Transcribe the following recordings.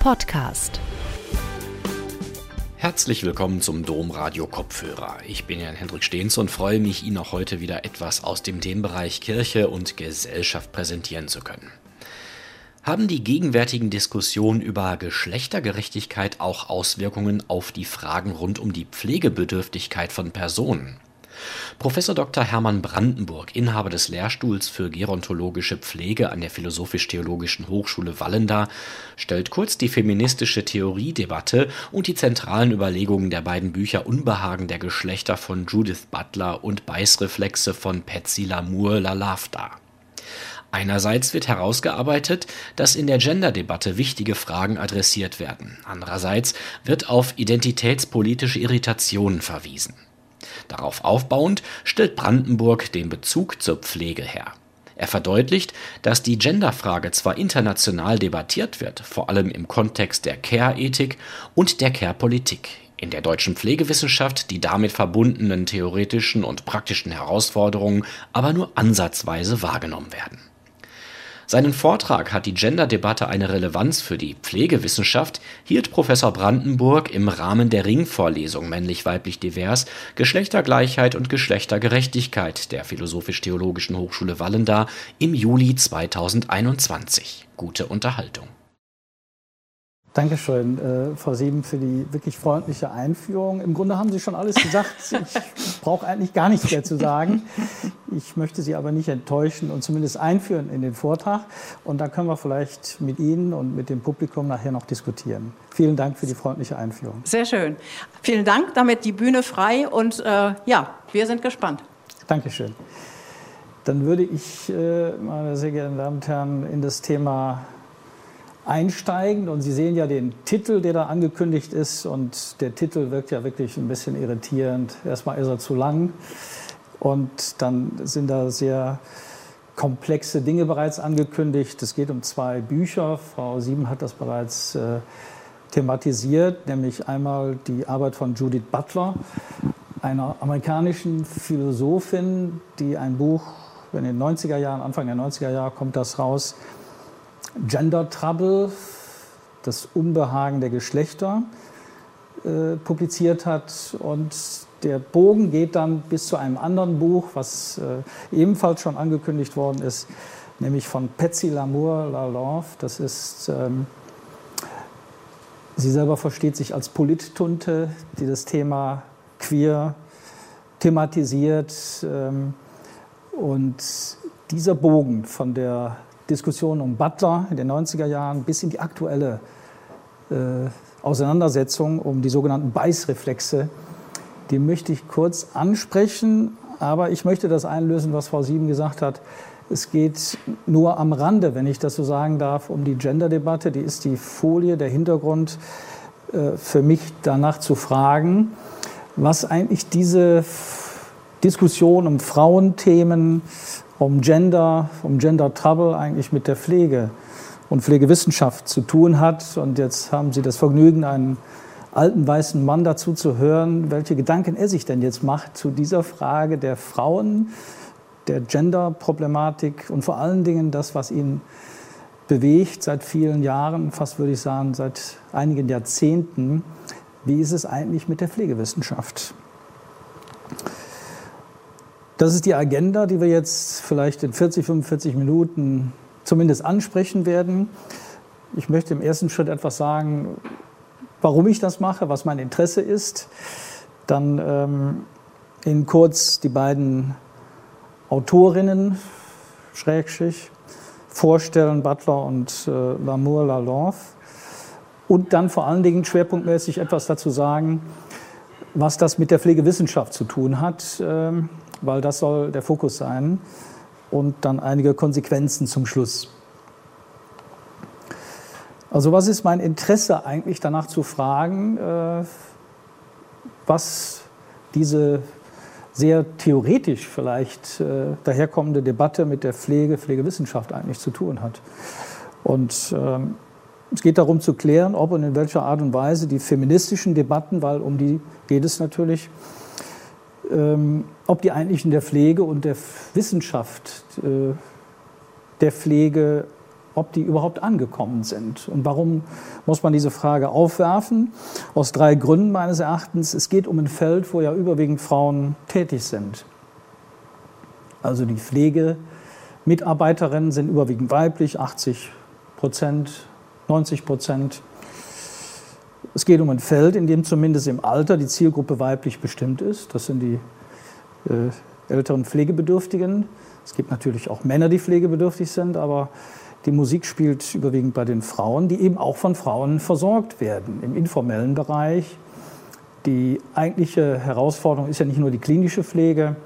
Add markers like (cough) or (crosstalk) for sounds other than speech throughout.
Podcast. Herzlich willkommen zum Domradio Kopfhörer. Ich bin Jan Hendrik Stehns und freue mich, Ihnen auch heute wieder etwas aus dem Themenbereich Kirche und Gesellschaft präsentieren zu können. Haben die gegenwärtigen Diskussionen über Geschlechtergerechtigkeit auch Auswirkungen auf die Fragen rund um die Pflegebedürftigkeit von Personen? Professor Dr. Hermann Brandenburg, Inhaber des Lehrstuhls für gerontologische Pflege an der Philosophisch-Theologischen Hochschule Wallenda, stellt kurz die feministische Theoriedebatte und die zentralen Überlegungen der beiden Bücher Unbehagen der Geschlechter von Judith Butler und Beißreflexe von Patsy Lamour Lalave dar. Einerseits wird herausgearbeitet, dass in der Gender-Debatte wichtige Fragen adressiert werden. Andererseits wird auf identitätspolitische Irritationen verwiesen. Darauf aufbauend stellt Brandenburg den Bezug zur Pflege her. Er verdeutlicht, dass die Genderfrage zwar international debattiert wird, vor allem im Kontext der Care-Ethik und der Care-Politik, in der deutschen Pflegewissenschaft die damit verbundenen theoretischen und praktischen Herausforderungen aber nur ansatzweise wahrgenommen werden seinen Vortrag Hat die Gender-Debatte eine Relevanz für die Pflegewissenschaft hielt Professor Brandenburg im Rahmen der Ringvorlesung Männlich-Weiblich Divers – Geschlechtergleichheit und Geschlechtergerechtigkeit der Philosophisch-Theologischen Hochschule Wallenda im Juli 2021. Gute Unterhaltung Dankeschön, äh, Frau Sieben, für die wirklich freundliche Einführung. Im Grunde haben Sie schon alles gesagt. (laughs) Ich brauche eigentlich gar nichts mehr zu sagen. Ich möchte Sie aber nicht enttäuschen und zumindest einführen in den Vortrag. Und da können wir vielleicht mit Ihnen und mit dem Publikum nachher noch diskutieren. Vielen Dank für die freundliche Einführung. Sehr schön. Vielen Dank. Damit die Bühne frei und äh, ja, wir sind gespannt. Dankeschön. Dann würde ich, äh, meine sehr geehrten Damen und Herren, in das Thema einsteigen. Und Sie sehen ja den Titel, der da angekündigt ist. Und der Titel wirkt ja wirklich ein bisschen irritierend. Erstmal ist er zu lang. Und dann sind da sehr komplexe Dinge bereits angekündigt. Es geht um zwei Bücher. Frau Sieben hat das bereits äh, thematisiert, nämlich einmal die Arbeit von Judith Butler, einer amerikanischen Philosophin, die ein Buch in den 90er Jahren, Anfang der 90er Jahre kommt das raus, Gender Trouble, das Unbehagen der Geschlechter, äh, publiziert hat. Und der Bogen geht dann bis zu einem anderen Buch, was äh, ebenfalls schon angekündigt worden ist, nämlich von Patsy Lamour Lalonde. Das ist, ähm, sie selber versteht sich als Polittunte, die das Thema queer thematisiert. Ähm, und dieser Bogen von der Diskussion um Butler in den 90er Jahren bis in die aktuelle äh, Auseinandersetzung um die sogenannten Beißreflexe. Die möchte ich kurz ansprechen, aber ich möchte das einlösen, was Frau Sieben gesagt hat. Es geht nur am Rande, wenn ich das so sagen darf, um die Gender-Debatte. Die ist die Folie, der Hintergrund äh, für mich danach zu fragen, was eigentlich diese Diskussion um Frauenthemen, um Gender, um Gender Trouble eigentlich mit der Pflege und Pflegewissenschaft zu tun hat. Und jetzt haben Sie das Vergnügen, einen alten weißen Mann dazu zu hören, welche Gedanken er sich denn jetzt macht zu dieser Frage der Frauen, der Gender-Problematik und vor allen Dingen das, was ihn bewegt seit vielen Jahren, fast würde ich sagen seit einigen Jahrzehnten. Wie ist es eigentlich mit der Pflegewissenschaft? Das ist die Agenda, die wir jetzt vielleicht in 40, 45 Minuten zumindest ansprechen werden. Ich möchte im ersten Schritt etwas sagen, warum ich das mache, was mein Interesse ist. Dann ähm, in kurz die beiden Autorinnen, Schrägstrich, vorstellen, Butler und äh, Lamour Lalonde. Und dann vor allen Dingen schwerpunktmäßig etwas dazu sagen, was das mit der Pflegewissenschaft zu tun hat. Ähm, weil das soll der Fokus sein. Und dann einige Konsequenzen zum Schluss. Also was ist mein Interesse eigentlich danach zu fragen, äh, was diese sehr theoretisch vielleicht äh, daherkommende Debatte mit der Pflege, Pflegewissenschaft eigentlich zu tun hat. Und ähm, es geht darum zu klären, ob und in welcher Art und Weise die feministischen Debatten, weil um die geht es natürlich, ähm, ob die eigentlich in der Pflege und der Wissenschaft äh, der Pflege ob die überhaupt angekommen sind. Und warum muss man diese Frage aufwerfen? Aus drei Gründen meines Erachtens. Es geht um ein Feld, wo ja überwiegend Frauen tätig sind. Also die Pflegemitarbeiterinnen sind überwiegend weiblich, 80 Prozent, 90 Prozent. Es geht um ein Feld, in dem zumindest im Alter die Zielgruppe weiblich bestimmt ist. Das sind die älteren Pflegebedürftigen. Es gibt natürlich auch Männer, die pflegebedürftig sind, aber die Musik spielt überwiegend bei den Frauen, die eben auch von Frauen versorgt werden im informellen Bereich. Die eigentliche Herausforderung ist ja nicht nur die klinische Pflege,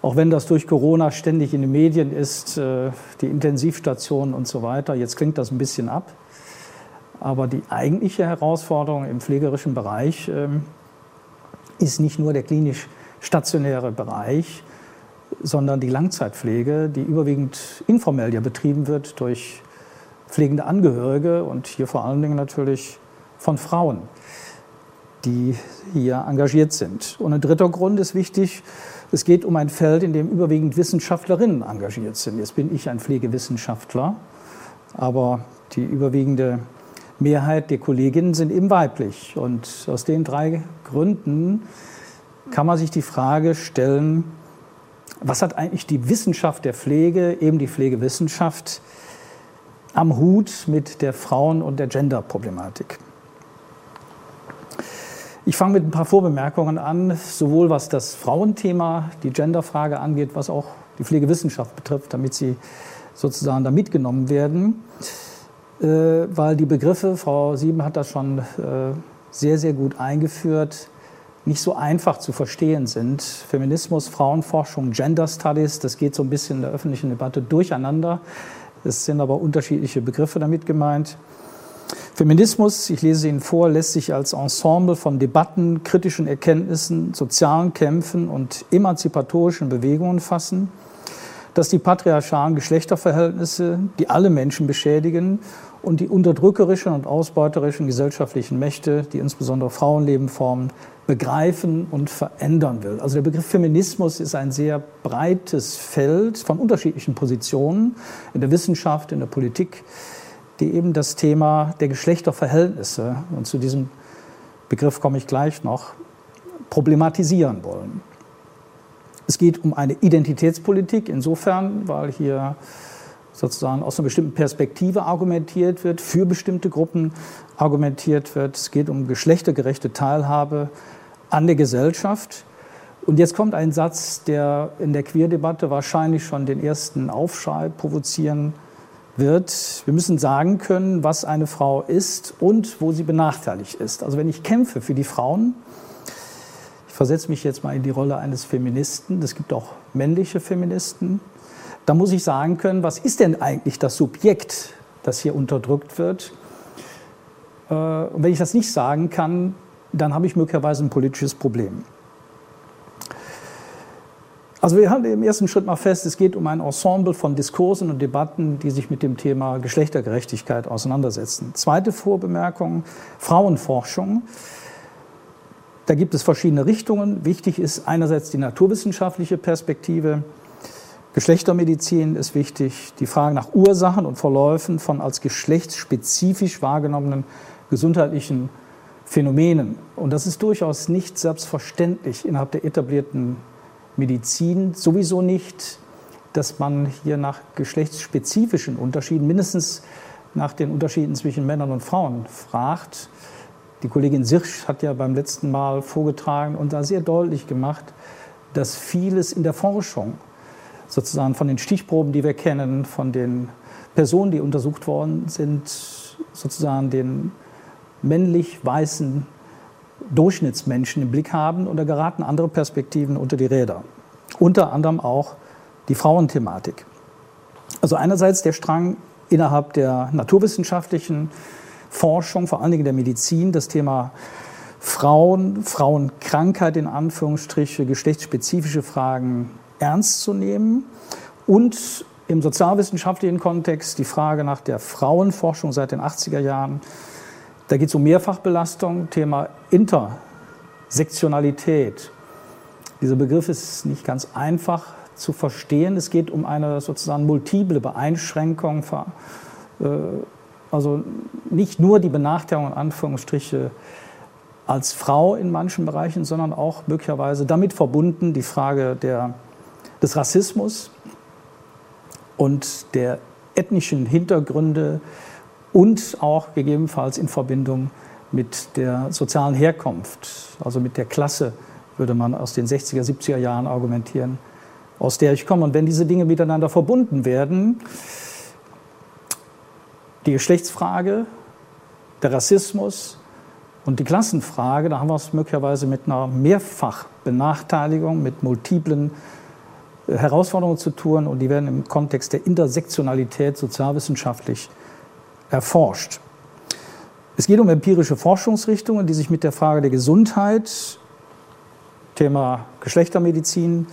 auch wenn das durch Corona ständig in den Medien ist, äh, die Intensivstationen und so weiter. Jetzt klingt das ein bisschen ab. Aber die eigentliche Herausforderung im pflegerischen Bereich ähm, ist nicht nur der klinisch stationäre Bereich, sondern die Langzeitpflege, die überwiegend informell ja betrieben wird durch pflegende Angehörige und hier vor allen Dingen natürlich von Frauen, die hier engagiert sind. Und ein dritter Grund ist wichtig, es geht um ein Feld, in dem überwiegend Wissenschaftlerinnen engagiert sind. Jetzt bin ich ein Pflegewissenschaftler, aber die überwiegende Mehrheit der Kolleginnen sind eben weiblich. Und aus den drei Gründen kann man sich die Frage stellen, was hat eigentlich die Wissenschaft der Pflege, eben die Pflegewissenschaft, am Hut mit der Frauen- und der Gender-Problematik? Ich fange mit ein paar Vorbemerkungen an, sowohl was das Frauenthema, die Genderfrage angeht, was auch die Pflegewissenschaft betrifft, damit sie sozusagen da mitgenommen werden, äh, weil die Begriffe, Frau Sieben hat das schon äh, sehr, sehr gut eingeführt, nicht so einfach zu verstehen sind. Feminismus, Frauenforschung, Gender Studies, das geht so ein bisschen in der öffentlichen Debatte durcheinander. Es sind aber unterschiedliche Begriffe damit gemeint. Feminismus, ich lese Ihnen vor, lässt sich als Ensemble von Debatten, kritischen Erkenntnissen, sozialen Kämpfen und emanzipatorischen Bewegungen fassen, dass die patriarchalen Geschlechterverhältnisse, die alle Menschen beschädigen und die unterdrückerischen und ausbeuterischen gesellschaftlichen Mächte, die insbesondere Frauenleben formen, begreifen und verändern will. Also der Begriff Feminismus ist ein sehr breites Feld von unterschiedlichen Positionen in der Wissenschaft, in der Politik, die eben das Thema der Geschlechterverhältnisse, und zu diesem Begriff komme ich gleich noch, problematisieren wollen. Es geht um eine Identitätspolitik insofern, weil hier sozusagen aus einer bestimmten Perspektive argumentiert wird, für bestimmte Gruppen argumentiert wird. Es geht um geschlechtergerechte Teilhabe an der Gesellschaft. Und jetzt kommt ein Satz, der in der Queerdebatte wahrscheinlich schon den ersten Aufschrei provozieren wird. Wir müssen sagen können, was eine Frau ist und wo sie benachteiligt ist. Also wenn ich kämpfe für die Frauen, versetze mich jetzt mal in die Rolle eines Feministen, es gibt auch männliche Feministen, da muss ich sagen können, was ist denn eigentlich das Subjekt, das hier unterdrückt wird? Äh, und wenn ich das nicht sagen kann, dann habe ich möglicherweise ein politisches Problem. Also wir halten im ersten Schritt mal fest, es geht um ein Ensemble von Diskursen und Debatten, die sich mit dem Thema Geschlechtergerechtigkeit auseinandersetzen. Zweite Vorbemerkung, Frauenforschung. Da gibt es verschiedene Richtungen. Wichtig ist einerseits die naturwissenschaftliche Perspektive, Geschlechtermedizin ist wichtig, die Frage nach Ursachen und Verläufen von als geschlechtsspezifisch wahrgenommenen gesundheitlichen Phänomenen. Und das ist durchaus nicht selbstverständlich innerhalb der etablierten Medizin. Sowieso nicht, dass man hier nach geschlechtsspezifischen Unterschieden, mindestens nach den Unterschieden zwischen Männern und Frauen fragt. Die Kollegin Sirsch hat ja beim letzten Mal vorgetragen und da sehr deutlich gemacht, dass vieles in der Forschung sozusagen von den Stichproben, die wir kennen, von den Personen, die untersucht worden sind, sozusagen den männlich weißen Durchschnittsmenschen im Blick haben und da geraten andere Perspektiven unter die Räder. Unter anderem auch die Frauenthematik. Also einerseits der Strang innerhalb der naturwissenschaftlichen Forschung, vor allen Dingen der Medizin, das Thema Frauen, Frauenkrankheit in Anführungsstriche, geschlechtsspezifische Fragen ernst zu nehmen und im sozialwissenschaftlichen Kontext die Frage nach der Frauenforschung seit den 80er Jahren. Da geht es um Mehrfachbelastung, Thema Intersektionalität. Dieser Begriff ist nicht ganz einfach zu verstehen. Es geht um eine sozusagen multiple Beeinschränkung, also nicht nur die Benachteiligung in Anführungsstriche als Frau in manchen Bereichen, sondern auch möglicherweise damit verbunden die Frage der, des Rassismus und der ethnischen Hintergründe und auch gegebenenfalls in Verbindung mit der sozialen Herkunft, also mit der Klasse, würde man aus den 60er, 70er Jahren argumentieren, aus der ich komme. Und wenn diese Dinge miteinander verbunden werden, die Geschlechtsfrage, der Rassismus und die Klassenfrage, da haben wir es möglicherweise mit einer Mehrfachbenachteiligung, mit multiplen äh, Herausforderungen zu tun und die werden im Kontext der Intersektionalität sozialwissenschaftlich erforscht. Es geht um empirische Forschungsrichtungen, die sich mit der Frage der Gesundheit, Thema Geschlechtermedizin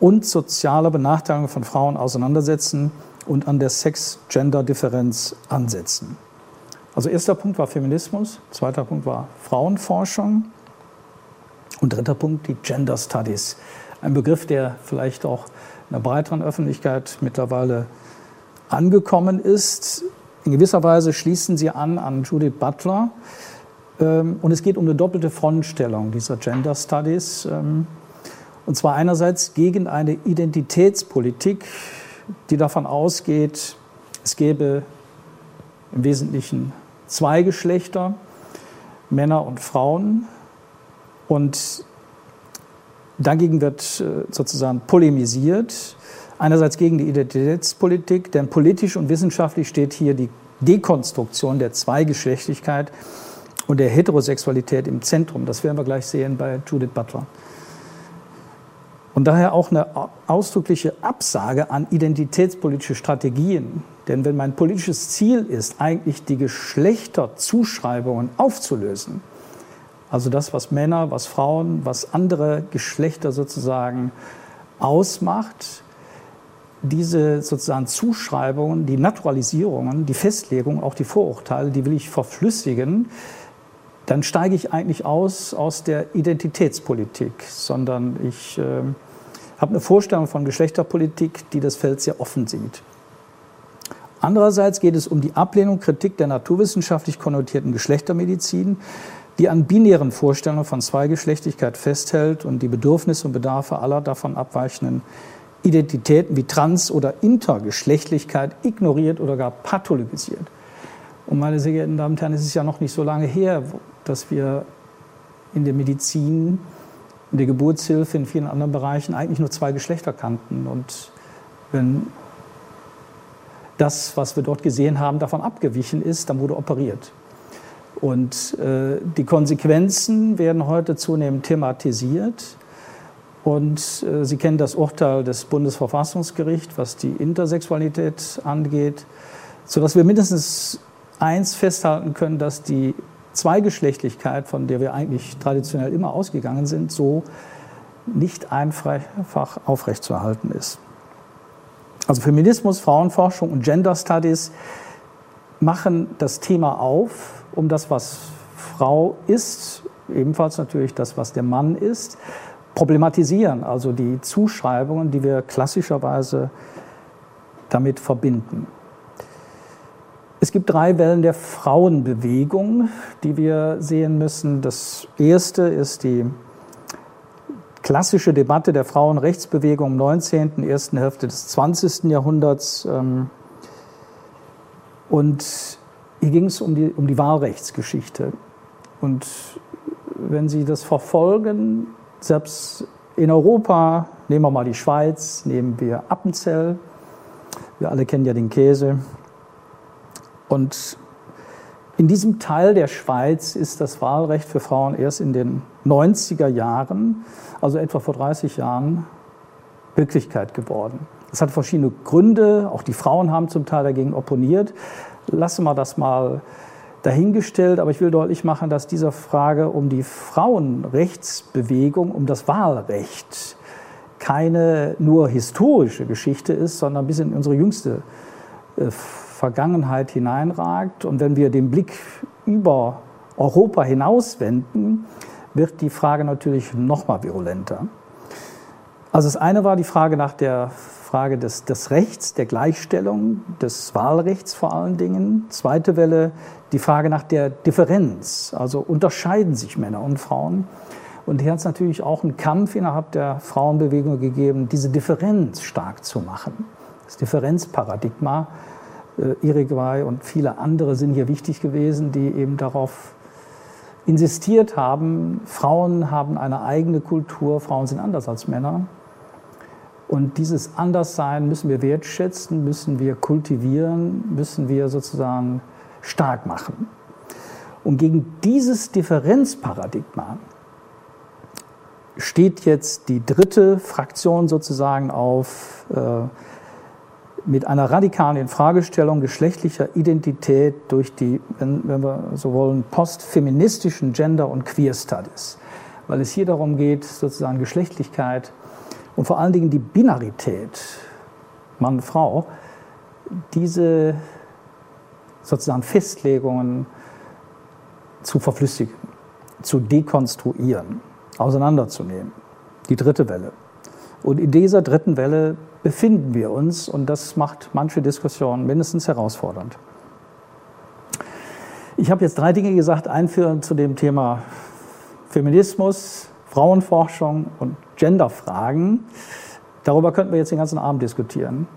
und sozialer Benachteiligung von Frauen auseinandersetzen und an der Sex-Gender-Differenz ansetzen. Also erster Punkt war Feminismus, zweiter Punkt war Frauenforschung und dritter Punkt die Gender Studies. Ein Begriff, der vielleicht auch in der breiteren Öffentlichkeit mittlerweile angekommen ist. In gewisser Weise schließen sie an an Judith Butler. Ähm, und es geht um eine doppelte Frontstellung dieser Gender Studies. Ähm, und zwar einerseits gegen eine Identitätspolitik, die davon ausgeht, es gäbe im Wesentlichen zwei Geschlechter, Männer und Frauen. Und dagegen wird äh, sozusagen polemisiert. Einerseits gegen die Identitätspolitik, denn politisch und wissenschaftlich steht hier die Dekonstruktion der Zweigeschlechtlichkeit und der Heterosexualität im Zentrum. Das werden wir gleich sehen bei Judith Butler. Und daher auch eine ausdrückliche Absage an identitätspolitische Strategien. Denn wenn mein politisches Ziel ist, eigentlich die Geschlechterzuschreibungen aufzulösen, also das, was Männer, was Frauen, was andere Geschlechter sozusagen ausmacht, diese sozusagen Zuschreibungen, die Naturalisierungen, die Festlegungen, auch die Vorurteile, die will ich verflüssigen, dann steige ich eigentlich aus aus der Identitätspolitik, sondern ich äh, habe eine Vorstellung von Geschlechterpolitik, die das Feld sehr offen sieht. Andererseits geht es um die Ablehnung, Kritik der naturwissenschaftlich konnotierten Geschlechtermedizin, die an binären Vorstellungen von Zweigeschlechtlichkeit festhält und die Bedürfnisse und Bedarfe aller davon abweichenden Identitäten wie Trans- oder Intergeschlechtlichkeit ignoriert oder gar pathologisiert. Und meine sehr geehrten Damen und Herren, es ist ja noch nicht so lange her, dass wir in der Medizin, in der Geburtshilfe, in vielen anderen Bereichen eigentlich nur zwei Geschlechter kannten. Und wenn das, was wir dort gesehen haben, davon abgewichen ist, dann wurde operiert. Und äh, die Konsequenzen werden heute zunehmend thematisiert. Und äh, Sie kennen das Urteil des Bundesverfassungsgerichts, was die Intersexualität angeht, sodass wir mindestens eins festhalten können, dass die Zweigeschlechtlichkeit, von der wir eigentlich traditionell immer ausgegangen sind, so nicht einfach aufrechtzuerhalten ist. Also Feminismus, Frauenforschung und Gender Studies machen das Thema auf, um das, was Frau ist, ebenfalls natürlich das, was der Mann ist, problematisieren, also die Zuschreibungen, die wir klassischerweise damit verbinden. Es gibt drei Wellen der Frauenbewegung, die wir sehen müssen. Das erste ist die klassische Debatte der Frauenrechtsbewegung im 19., ersten Hälfte des 20. Jahrhunderts. Ähm, und hier ging es um die, um die Wahlrechtsgeschichte. Und wenn Sie das verfolgen, selbst in Europa, nehmen wir mal die Schweiz, nehmen wir Appenzell, wir alle kennen ja den Käse, und in diesem Teil der Schweiz ist das Wahlrecht für Frauen erst in den 90er Jahren, also etwa vor 30 Jahren, Wirklichkeit geworden. Das hat verschiedene Gründe, auch die Frauen haben zum Teil dagegen opponiert. Lassen wir das mal dahingestellt, aber ich will deutlich machen, dass dieser Frage um die Frauenrechtsbewegung, um das Wahlrecht keine nur historische Geschichte ist, sondern bis in unsere jüngste äh, Vergangenheit hineinragt. Und wenn wir den Blick über Europa hinauswenden, wird die Frage natürlich noch mal virulenter. Also das eine war die Frage nach der Frage des, des Rechts, der Gleichstellung, des Wahlrechts vor allen Dingen. Zweite Welle die Frage nach der Differenz, also unterscheiden sich Männer und Frauen. Und hier hat es natürlich auch einen Kampf innerhalb der Frauenbewegung gegeben, diese Differenz stark zu machen. Das Differenzparadigma. Äh, Irigaray und viele andere sind hier wichtig gewesen, die eben darauf insistiert haben, Frauen haben eine eigene Kultur, Frauen sind anders als Männer. Und dieses Anderssein müssen wir wertschätzen, müssen wir kultivieren, müssen wir sozusagen stark machen. Und gegen dieses Differenzparadigma steht jetzt die dritte Fraktion sozusagen auf äh, mit einer radikalen Infragestellung geschlechtlicher Identität durch die, wenn, wenn wir so wollen, postfeministischen Gender- und Queer Studies. Weil es hier darum geht, sozusagen Geschlechtlichkeit und vor allen Dingen die Binarität Mann, Frau, diese sozusagen Festlegungen zu verflüssigen, zu dekonstruieren, auseinanderzunehmen. Die dritte Welle. Und in dieser dritten Welle befinden wir uns und das macht manche Diskussionen mindestens herausfordernd. Ich habe jetzt drei Dinge gesagt, einführend zu dem Thema Feminismus, Frauenforschung und Genderfragen. Darüber könnten wir jetzt den ganzen Abend diskutieren.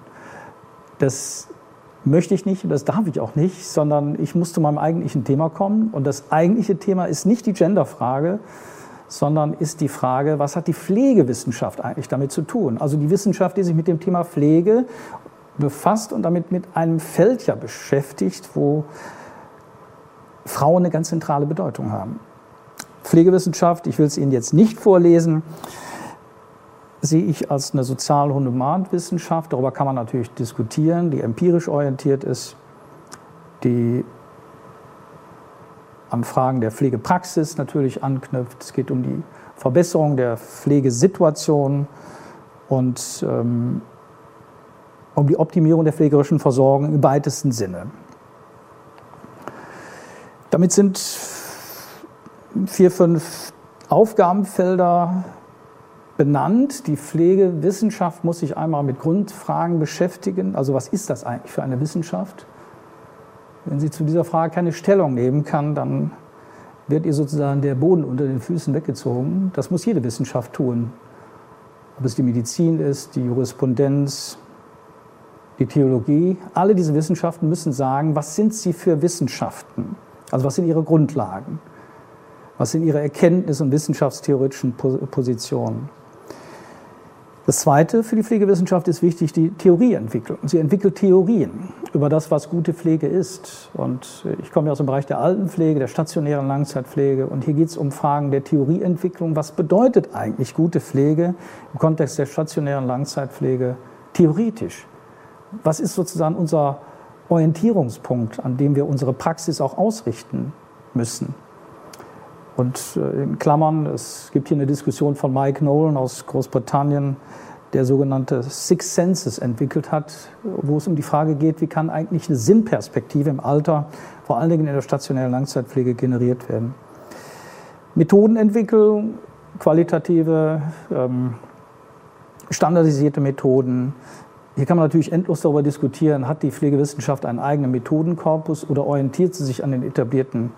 Das möchte ich nicht und das darf ich auch nicht, sondern ich muss zu meinem eigentlichen Thema kommen. Und das eigentliche Thema ist nicht die Genderfrage, sondern ist die Frage, was hat die Pflegewissenschaft eigentlich damit zu tun? Also die Wissenschaft, die sich mit dem Thema Pflege befasst und damit mit einem Feld ja beschäftigt, wo Frauen eine ganz zentrale Bedeutung haben. Pflegewissenschaft, ich will es Ihnen jetzt nicht vorlesen, sehe ich als eine sozial-humanwissenschaft. Darüber kann man natürlich diskutieren, die empirisch orientiert ist, die an Fragen der Pflegepraxis natürlich anknüpft. Es geht um die Verbesserung der Pflegesituation und ähm, um die Optimierung der pflegerischen Versorgung im weitesten Sinne. Damit sind vier, fünf Aufgabenfelder benannt. Die Pflegewissenschaft muss sich einmal mit Grundfragen beschäftigen. Also was ist das eigentlich für eine Wissenschaft? Wenn sie zu dieser Frage keine Stellung nehmen kann, dann wird ihr sozusagen der Boden unter den Füßen weggezogen. Das muss jede Wissenschaft tun. Ob es die Medizin ist, die Jurisprudenz, die Theologie. Alle diese Wissenschaften müssen sagen, was sind sie für Wissenschaften? Also was sind ihre Grundlagen? Was sind ihre Erkenntnis- und wissenschaftstheoretischen Positionen? Das Zweite für die Pflegewissenschaft ist wichtig, die Theorieentwicklung. Sie entwickelt Theorien über das, was gute Pflege ist. Und ich komme ja aus dem Bereich der Altenpflege, der stationären Langzeitpflege. Und hier geht es um Fragen der Theorieentwicklung. Was bedeutet eigentlich gute Pflege im Kontext der stationären Langzeitpflege theoretisch? Was ist sozusagen unser Orientierungspunkt, an dem wir unsere Praxis auch ausrichten müssen? Und äh, in Klammern, es gibt hier eine Diskussion von Mike Nolan aus Großbritannien, der sogenannte Six Senses entwickelt hat, wo es um die Frage geht, wie kann eigentlich eine Sinnperspektive im Alter, vor allen Dingen in der stationären Langzeitpflege, generiert werden. Methodenentwicklung, qualitative, ähm, standardisierte Methoden. Hier kann man natürlich endlos darüber diskutieren, hat die Pflegewissenschaft einen eigenen Methodenkorpus oder orientiert sie sich an den etablierten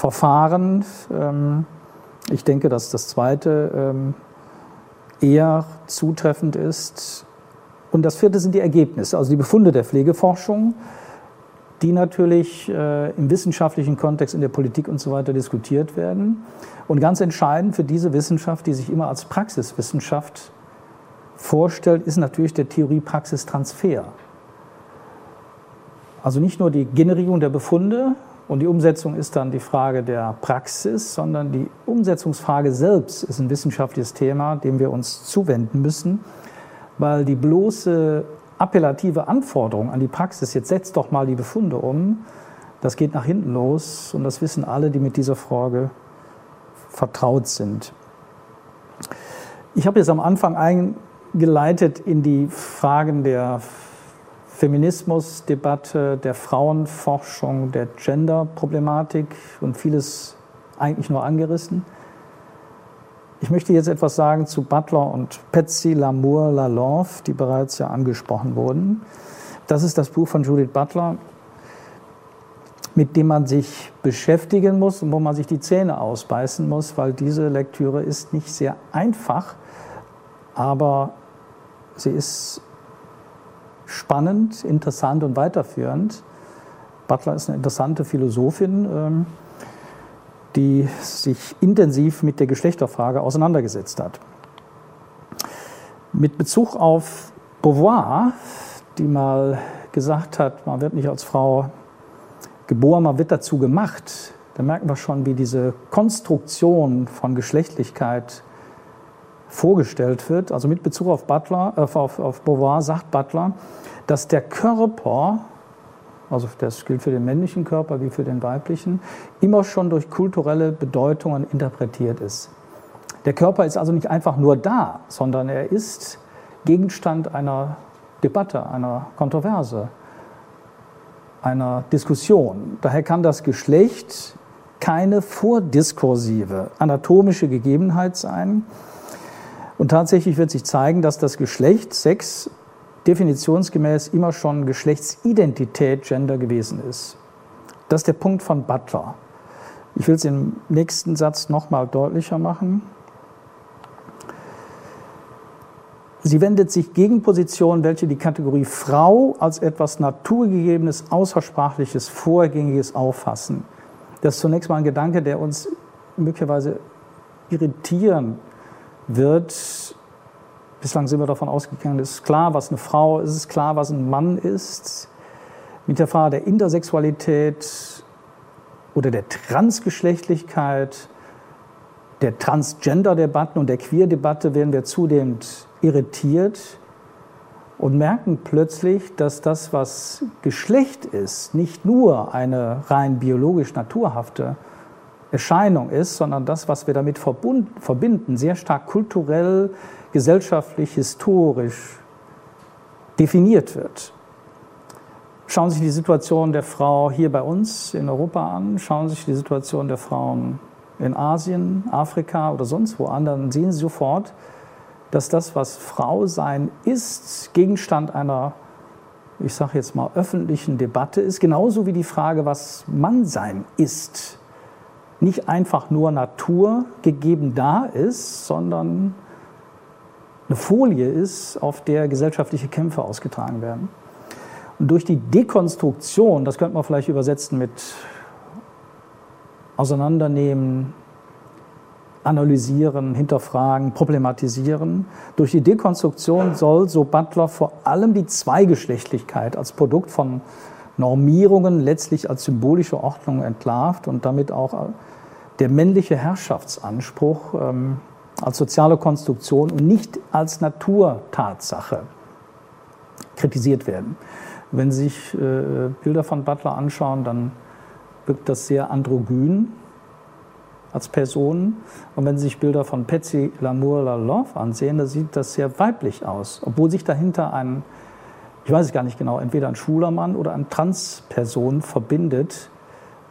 Verfahren. Ähm, ich denke, dass das zweite ähm, eher zutreffend ist. Und das vierte sind die Ergebnisse, also die Befunde der Pflegeforschung, die natürlich äh, im wissenschaftlichen Kontext, in der Politik und so weiter diskutiert werden. Und ganz entscheidend für diese Wissenschaft, die sich immer als Praxiswissenschaft vorstellt, ist natürlich der Theorie-Praxis-Transfer. Also nicht nur die Generierung der Befunde, und die Umsetzung ist dann die Frage der Praxis, sondern die Umsetzungsfrage selbst ist ein wissenschaftliches Thema, dem wir uns zuwenden müssen, weil die bloße appellative Anforderung an die Praxis, jetzt setzt doch mal die Befunde um, das geht nach hinten los und das wissen alle, die mit dieser Frage vertraut sind. Ich habe jetzt am Anfang eingeleitet in die Fragen der Feminismusdebatte, der Frauenforschung, der Genderproblematik und vieles eigentlich nur angerissen. ich möchte jetzt etwas sagen zu Butler und Patsy Lamour Lalonde, die bereits ja angesprochen wurden. Das ist das Buch von Judith Butler, mit dem man sich beschäftigen muss und wo man sich die Zähne ausbeißen muss, weil diese Lektüre ist nicht sehr einfach, aber sie ist spannend, interessant und weiterführend. Butler ist eine interessante Philosophin, ähm, die sich intensiv mit der Geschlechterfrage auseinandergesetzt hat. Mit Bezug auf Beauvoir, die mal gesagt hat, man wird nicht als Frau geboren, man wird dazu gemacht, da merken wir schon, wie diese Konstruktion von Geschlechtlichkeit vorgestellt wird. Also mit Bezug auf, Butler, äh, auf, auf Beauvoir sagt Butler, dass der Körper also das gilt für den männlichen Körper wie für den weiblichen, immer schon durch kulturelle Bedeutungen interpretiert ist. Der Körper ist also nicht einfach nur da, sondern er ist Gegenstand einer Debatte, einer Kontroverse, einer Diskussion. Daher kann das Geschlecht keine vordiskursive anatomische Gegebenheit sein. Und tatsächlich wird sich zeigen, dass das Geschlecht Sex definitionsgemäß immer schon Geschlechtsidentität Gender gewesen ist. Das ist der Punkt von Butler. Ich will es im nächsten Satz nochmal deutlicher machen. Sie wendet sich gegen Positionen, welche die Kategorie Frau als etwas Naturgegebenes, Außersprachliches, Vorgängiges auffassen. Das ist zunächst mal ein Gedanke, der uns möglicherweise irritieren wird, Bislang sind wir davon ausgegangen, es ist klar, was eine Frau ist, es ist klar, was ein Mann ist. Mit der Frage der Intersexualität oder der Transgeschlechtlichkeit, der Transgender-Debatten und der Queer-Debatte werden wir zunehmend irritiert und merken plötzlich, dass das, was Geschlecht ist, nicht nur eine rein biologisch naturhafte Erscheinung ist, sondern das, was wir damit verbinden, sehr stark kulturell, gesellschaftlich, historisch definiert wird. Schauen Sie sich die Situation der Frau hier bei uns in Europa an, schauen Sie sich die Situation der Frauen in Asien, Afrika oder sonst wo an, dann sehen Sie sofort, dass das, was Frau sein ist, Gegenstand einer, ich sage jetzt mal, öffentlichen Debatte ist, genauso wie die Frage, was Mann sein ist, nicht einfach nur Natur gegeben da ist, sondern eine Folie ist, auf der gesellschaftliche Kämpfe ausgetragen werden. Und durch die Dekonstruktion, das könnte man vielleicht übersetzen mit Auseinandernehmen, analysieren, hinterfragen, problematisieren. Durch die Dekonstruktion soll, so Butler, vor allem die Zweigeschlechtlichkeit als Produkt von Normierungen letztlich als symbolische Ordnung entlarvt und damit auch der männliche Herrschaftsanspruch ähm, als soziale Konstruktion und nicht als Naturtatsache kritisiert werden. Wenn Sie sich äh, Bilder von Butler anschauen, dann wirkt das sehr androgyn als Person. Und wenn Sie sich Bilder von Patsy Lamour Lalove ansehen, dann sieht das sehr weiblich aus, obwohl sich dahinter ein, ich weiß es gar nicht genau, entweder ein schwuler Mann oder eine Transperson verbindet.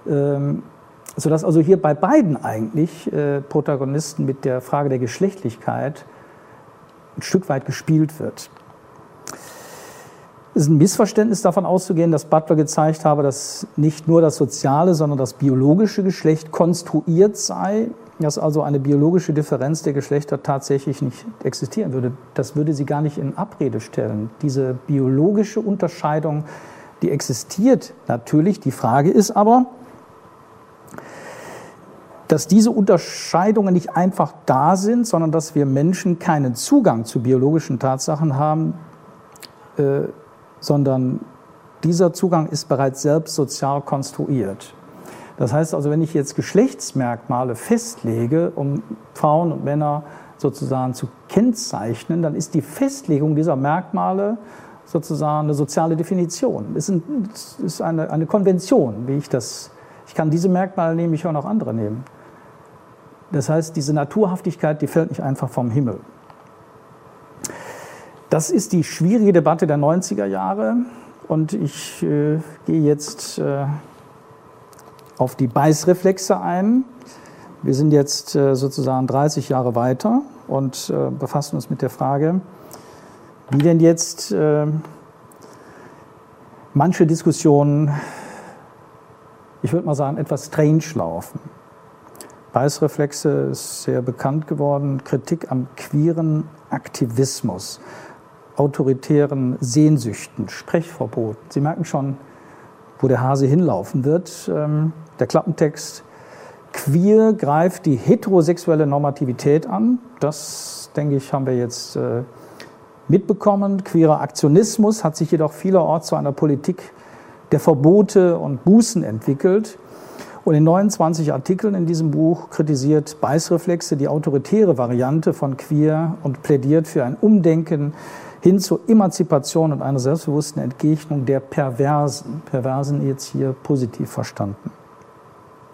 Ähm, sodass also hier bei beiden eigentlich äh, Protagonisten mit der Frage der Geschlechtlichkeit ein Stück weit gespielt wird. Es ist ein Missverständnis davon auszugehen, dass Butler gezeigt habe, dass nicht nur das soziale, sondern das biologische Geschlecht konstruiert sei, dass also eine biologische Differenz der Geschlechter tatsächlich nicht existieren würde. Das würde sie gar nicht in Abrede stellen. Diese biologische Unterscheidung, die existiert natürlich. Die Frage ist aber, dass diese Unterscheidungen nicht einfach da sind, sondern dass wir Menschen keinen Zugang zu biologischen Tatsachen haben, äh, sondern dieser Zugang ist bereits selbst sozial konstruiert. Das heißt also, wenn ich jetzt Geschlechtsmerkmale festlege, um Frauen und Männer sozusagen zu kennzeichnen, dann ist die Festlegung dieser Merkmale sozusagen eine soziale Definition. Es ist eine, eine Konvention, wie ich das. Ich kann diese Merkmale nehmen, ich kann auch andere nehmen. Das heißt, diese Naturhaftigkeit, die fällt nicht einfach vom Himmel. Das ist die schwierige Debatte der 90er Jahre und ich äh, gehe jetzt äh, auf die Beißreflexe ein. Wir sind jetzt äh, sozusagen 30 Jahre weiter und äh, befassen uns mit der Frage, wie denn jetzt äh, manche Diskussionen, ich würde mal sagen, etwas strange laufen. Beißreflexe ist sehr bekannt geworden, Kritik am queeren Aktivismus, autoritären Sehnsüchten, Sprechverboten. Sie merken schon, wo der Hase hinlaufen wird. Ähm, der Klappentext Queer greift die heterosexuelle Normativität an. Das, denke ich, haben wir jetzt äh, mitbekommen. Queerer Aktionismus hat sich jedoch vielerorts zu einer Politik der Verbote und Bußen entwickelt. Und in 29 Artikeln in diesem Buch kritisiert Beißreflexe die autoritäre Variante von Queer und plädiert für ein Umdenken hin zur Emanzipation und einer selbstbewussten Entgegnung der Perversen. Perversen jetzt hier positiv verstanden.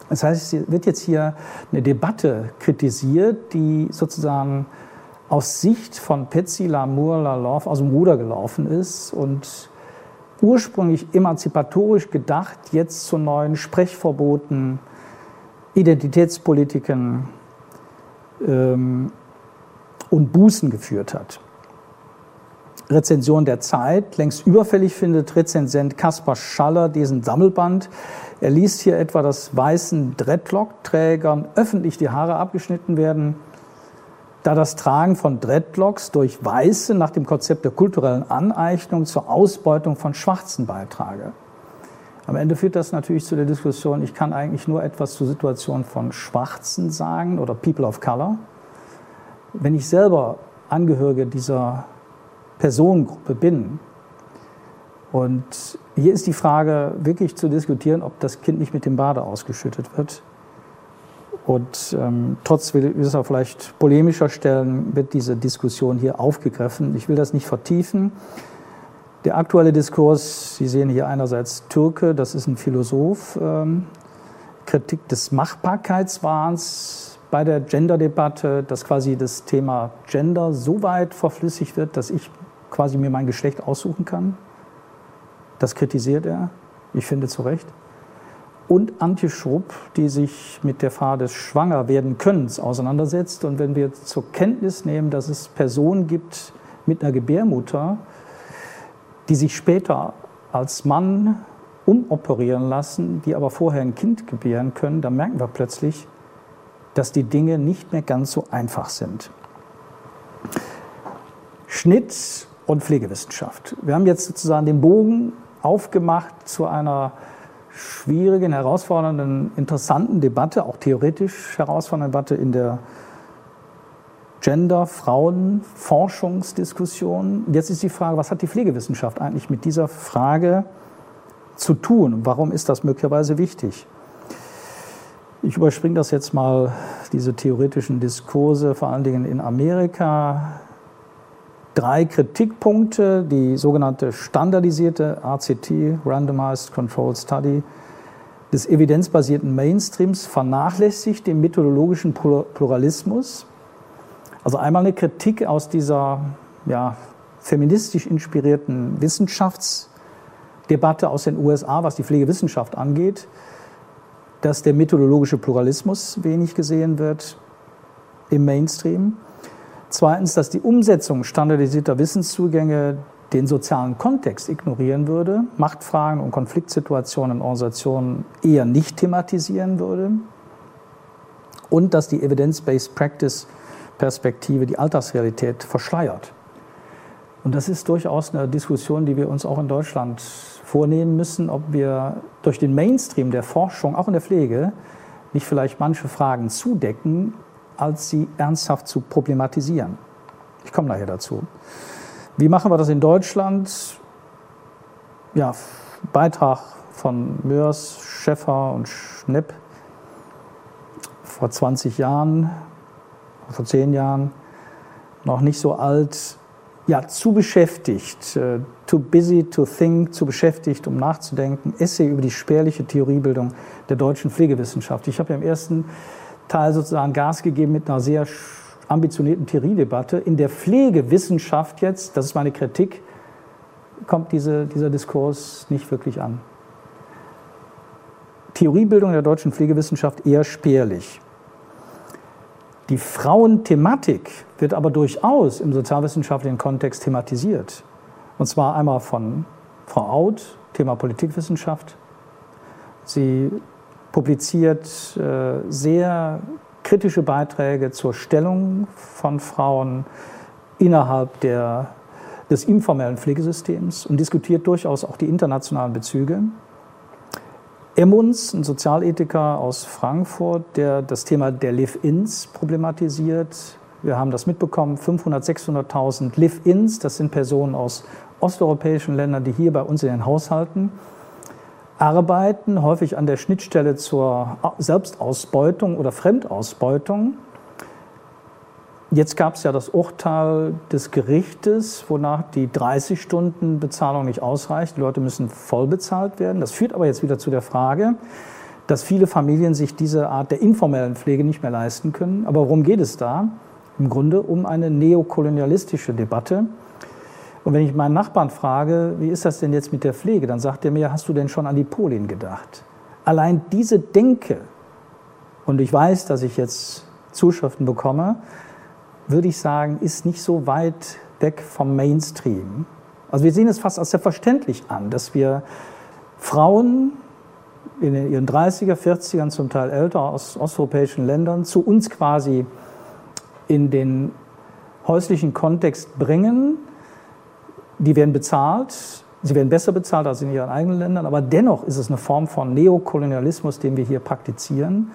Das heißt, es wird jetzt hier eine Debatte kritisiert, die sozusagen aus Sicht von Petsy Lamour Laloff aus dem Ruder gelaufen ist und ursprünglich emanzipatorisch gedacht, jetzt zu neuen Sprechverboten, Identitätspolitiken ähm, und Bußen geführt hat. Rezension der Zeit. Längst überfällig findet Rezensent Kaspar Schaller diesen Sammelband. Er liest hier etwa, dass weißen Dreadlock-Trägern öffentlich die Haare abgeschnitten werden, da das Tragen von Dreadlocks durch Weiße nach dem Konzept der kulturellen Aneignung zur Ausbeutung von Schwarzen beitrage. Am Ende führt das natürlich zu der Diskussion, ich kann eigentlich nur etwas zur Situation von Schwarzen sagen oder People of Color. Wenn ich selber Angehörige dieser Personengruppe bin. Und hier ist die Frage wirklich zu diskutieren, ob das Kind nicht mit dem Bade ausgeschüttet wird. Und ähm, trotz, auch vielleicht polemischer stellen, wird diese Diskussion hier aufgegriffen. Ich will das nicht vertiefen. Der aktuelle Diskurs, Sie sehen hier einerseits Türke, das ist ein Philosoph, ähm, Kritik des Machbarkeitswahns, bei der Gender-Debatte, dass quasi das Thema Gender so weit verflüssigt wird, dass ich quasi mir mein Geschlecht aussuchen kann. Das kritisiert er, ich finde zu Recht. Und Antje Schrupp, die sich mit der Frage des Schwangerwerdenkönnens auseinandersetzt. Und wenn wir zur Kenntnis nehmen, dass es Personen gibt mit einer Gebärmutter, die sich später als Mann umoperieren lassen, die aber vorher ein Kind gebären können, dann merken wir plötzlich, dass die Dinge nicht mehr ganz so einfach sind. Schnitt und Pflegewissenschaft. Wir haben jetzt sozusagen den Bogen aufgemacht zu einer schwierigen, herausfordernden, interessanten Debatte, auch theoretisch herausfordernden Debatte in der Gender, Frauen, Forschungsdiskussion. Jetzt ist die Frage, was hat die Pflegewissenschaft eigentlich mit dieser Frage zu tun? Warum ist das möglicherweise wichtig? Ich überspringe das jetzt mal, diese theoretischen Diskurse, vor allen Dingen in Amerika. Drei Kritikpunkte, die sogenannte standardisierte ACT, Randomized Controlled Study, des evidenzbasierten Mainstreams vernachlässigt den methodologischen Pluralismus. Also einmal eine Kritik aus dieser ja, feministisch inspirierten Wissenschaftsdebatte aus den USA, was die Pflegewissenschaft angeht dass der methodologische Pluralismus wenig gesehen wird im Mainstream. Zweitens, dass die Umsetzung standardisierter Wissenszugänge den sozialen Kontext ignorieren würde, Machtfragen und Konfliktsituationen in Organisationen eher nicht thematisieren würde. Und dass die Evidence-Based Practice Perspektive die Alltagsrealität verschleiert. Und das ist durchaus eine Diskussion, die wir uns auch in Deutschland vornehmen müssen, ob wir durch den Mainstream der Forschung, auch in der Pflege, nicht vielleicht manche Fragen zudecken, als sie ernsthaft zu problematisieren. Ich komme nachher dazu. Wie machen wir das in Deutschland? Ja, Beitrag von Mörs, Schäffer und Schnepp vor 20 Jahren, vor 10 Jahren, noch nicht so alt, ja, zu beschäftigt, äh, too busy to think, zu beschäftigt, um nachzudenken. Essay über die spärliche Theoriebildung der deutschen Pflegewissenschaft. Ich habe ja im ersten Teil sozusagen Gas gegeben mit einer sehr ambitionierten Theoriedebatte. In der Pflegewissenschaft jetzt, das ist meine Kritik, kommt diese, dieser Diskurs nicht wirklich an. Theoriebildung der deutschen Pflegewissenschaft eher spärlich. Die Frauenthematik wird aber durchaus im sozialwissenschaftlichen Kontext thematisiert. Und zwar einmal von Frau Out, Thema Politikwissenschaft. Sie publiziert äh, sehr kritische Beiträge zur Stellung von Frauen innerhalb der, des informellen Pflegesystems und diskutiert durchaus auch die internationalen Bezüge. Emmons, ein Sozialethiker aus Frankfurt, der das Thema der Live-Ins problematisiert. Wir haben das mitbekommen, 500.000, 600.000 Live-Ins, das sind Personen aus osteuropäischen Ländern, die hier bei uns in den Haushalten arbeiten, häufig an der Schnittstelle zur Selbstausbeutung oder Fremdausbeutung. Jetzt gab es ja das Urteil des Gerichtes, wonach die 30 Stunden Bezahlung nicht ausreicht. Die Leute müssen voll bezahlt werden. Das führt aber jetzt wieder zu der Frage, dass viele Familien sich diese Art der informellen Pflege nicht mehr leisten können. Aber worum geht es da? Im Grunde um eine neokolonialistische Debatte und wenn ich meinen Nachbarn frage, wie ist das denn jetzt mit der Pflege, dann sagt er mir, hast du denn schon an die Polin gedacht? Allein diese Denke, und ich weiß, dass ich jetzt Zuschriften bekomme, würde ich sagen, ist nicht so weit weg vom Mainstream. Also wir sehen es fast als selbstverständlich an, dass wir Frauen in ihren 30er, 40ern, zum Teil älter aus osteuropäischen Ländern zu uns quasi in den häuslichen Kontext bringen, die werden bezahlt, sie werden besser bezahlt als in ihren eigenen Ländern, aber dennoch ist es eine Form von Neokolonialismus, den wir hier praktizieren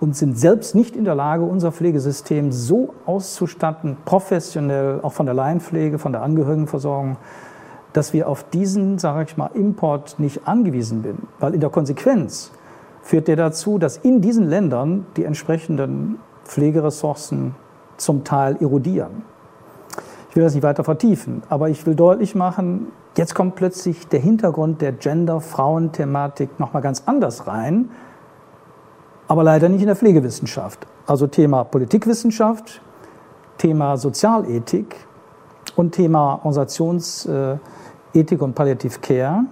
und sind selbst nicht in der Lage, unser Pflegesystem so auszustatten, professionell, auch von der Laienpflege, von der Angehörigenversorgung, dass wir auf diesen, sage ich mal, Import nicht angewiesen sind. Weil in der Konsequenz führt der dazu, dass in diesen Ländern die entsprechenden Pflegeressourcen zum Teil erodieren will das nicht weiter vertiefen, aber ich will deutlich machen, jetzt kommt plötzlich der Hintergrund der Gender-Frauen-Thematik nochmal ganz anders rein, aber leider nicht in der Pflegewissenschaft. Also Thema Politikwissenschaft, Thema Sozialethik und Thema Organisationsethik und Palliative Care.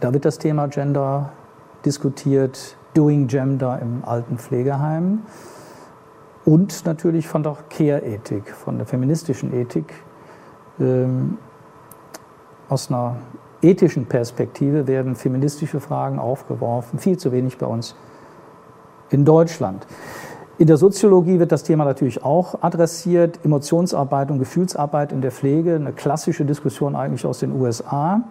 Da wird das Thema Gender diskutiert, Doing Gender im alten Pflegeheim und natürlich von der Care-Ethik, von der feministischen Ethik. Ähm, aus einer ethischen Perspektive werden feministische Fragen aufgeworfen, viel zu wenig bei uns in Deutschland. In der Soziologie wird das Thema natürlich auch adressiert, Emotionsarbeit und Gefühlsarbeit in der Pflege, eine klassische Diskussion eigentlich aus den USA.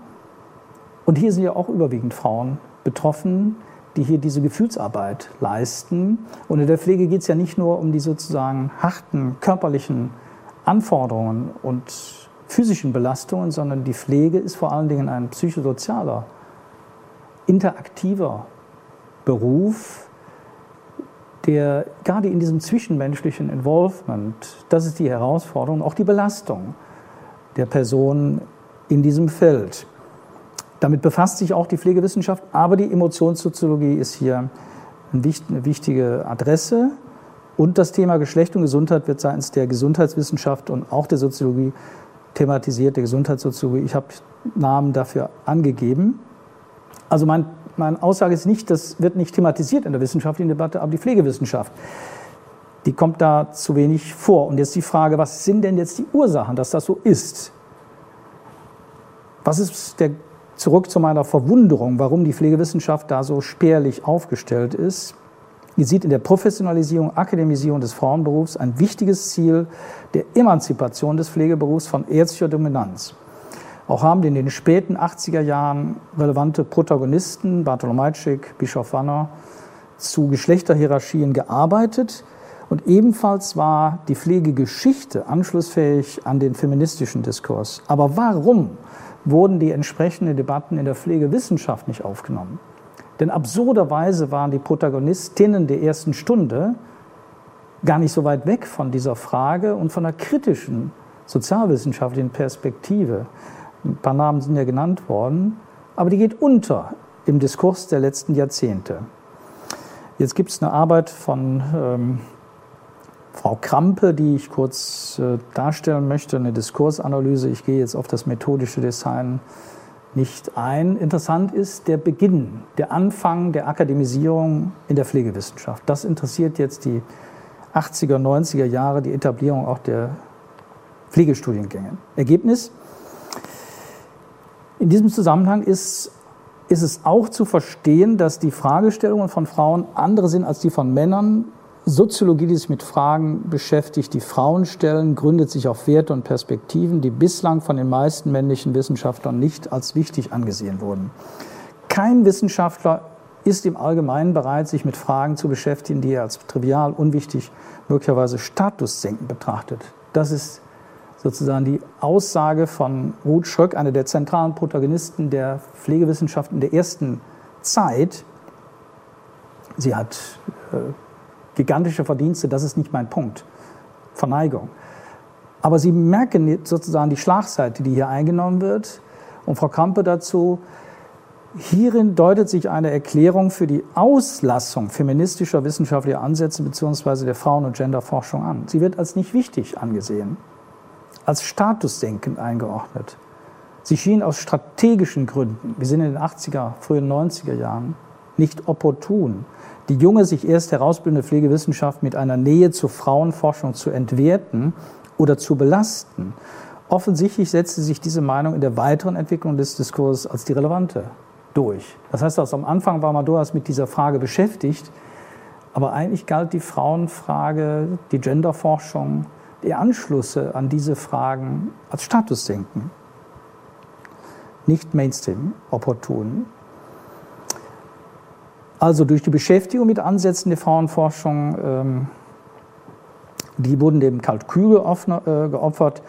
Und hier sind ja auch überwiegend Frauen betroffen, die hier diese Gefühlsarbeit leisten. Und in der Pflege geht es ja nicht nur um die sozusagen harten körperlichen Anforderungen und physischen Belastungen, sondern die Pflege ist vor allen Dingen ein psychosozialer, interaktiver Beruf, der gerade in diesem zwischenmenschlichen Involvement, das ist die Herausforderung, auch die Belastung der Person in diesem Feld. Damit befasst sich auch die Pflegewissenschaft, aber die Emotionssoziologie ist hier eine wichtige Adresse. Und das Thema Geschlecht und Gesundheit wird seitens der Gesundheitswissenschaft und auch der Soziologie thematisiert, der Gesundheitssoziologie. Ich habe Namen dafür angegeben. Also mein, meine Aussage ist nicht, das wird nicht thematisiert in der wissenschaftlichen Debatte, aber die Pflegewissenschaft, die kommt da zu wenig vor. Und jetzt die Frage, was sind denn jetzt die Ursachen, dass das so ist? Was ist der zurück zu meiner Verwunderung, warum die Pflegewissenschaft da so spärlich aufgestellt ist. Ihr sieht in der Professionalisierung, Akademisierung des Frauenberufs ein wichtiges Ziel der Emanzipation des Pflegeberufs von ärztlicher Dominanz. Auch haben in den späten 80er Jahren relevante Protagonisten, Bartolomajczyk, Bischof Wanner, zu Geschlechterhierarchien gearbeitet. Und ebenfalls war die Pflegegeschichte anschlussfähig an den feministischen Diskurs. Aber warum wurden die entsprechenden Debatten in der Pflegewissenschaft nicht aufgenommen. Denn absurderweise waren die Protagonistinnen der ersten Stunde gar nicht so weit weg von dieser Frage und von einer kritischen sozialwissenschaftlichen Perspektive. Ein paar Namen sind ja genannt worden, aber die geht unter im Diskurs der letzten Jahrzehnte. Jetzt gibt es eine Arbeit von ähm, Frau Krampe, die ich kurz äh, darstellen möchte, eine Diskursanalyse. Ich gehe jetzt auf das methodische Design nicht ein. Interessant ist der Beginn, der Anfang der Akademisierung in der Pflegewissenschaft. Das interessiert jetzt die 80er, 90er Jahre die Etablierung auch der Pflegestudiengänge. Ergebnis? In diesem Zusammenhang ist, ist es auch zu verstehen, dass die Fragestellungen von Frauen andere sind als die von Männern. Soziologie, die sich mit Fragen beschäftigt, die Frauen stellen, gründet sich auf Werte und Perspektiven, die bislang von den meisten männlichen Wissenschaftlern nicht als wichtig angesehen wurden. Kein Wissenschaftler ist im Allgemeinen bereit, sich mit Fragen zu beschäftigen, die er als trivial, unwichtig, möglicherweise statussenkend betrachtet. Das ist sozusagen die Aussage von Ruth Schröck, einer der zentralen Protagonisten der Pflegewissenschaften der ersten Zeit. Sie hat äh, gigantische Verdienste, das ist nicht mein Punkt. Verneigung. Aber Sie merken sozusagen die Schlagseite, die hier eingenommen wird. Und Frau Krampe dazu, Hierin deutet sich eine Erklärung für die Auslassung feministischer wissenschaftlicher Ansätze bzw. der Frauen- und Genderforschung an. Sie wird als nicht wichtig angesehen, als statussenkend eingeordnet. Sie schien aus strategischen Gründen, wir sind in den 80er, frühen 90er Jahren, nicht opportun, die junge, sich erst herausbildende Pflegewissenschaft mit einer Nähe zur Frauenforschung zu entwerten oder zu belasten. Offensichtlich setzte sich diese Meinung in der weiteren Entwicklung des Diskurses als die relevante durch. Das heißt, also am Anfang war man durchaus mit dieser Frage beschäftigt, aber eigentlich galt die Frauenfrage, die Genderforschung, die Anschlüsse an diese Fragen als Statusdenken, nicht Mainstream opportun. Also durch die Beschäftigung mit Ansätzen der Frauenforschung, ähm, die wurden dem Kalkül äh, geopfert,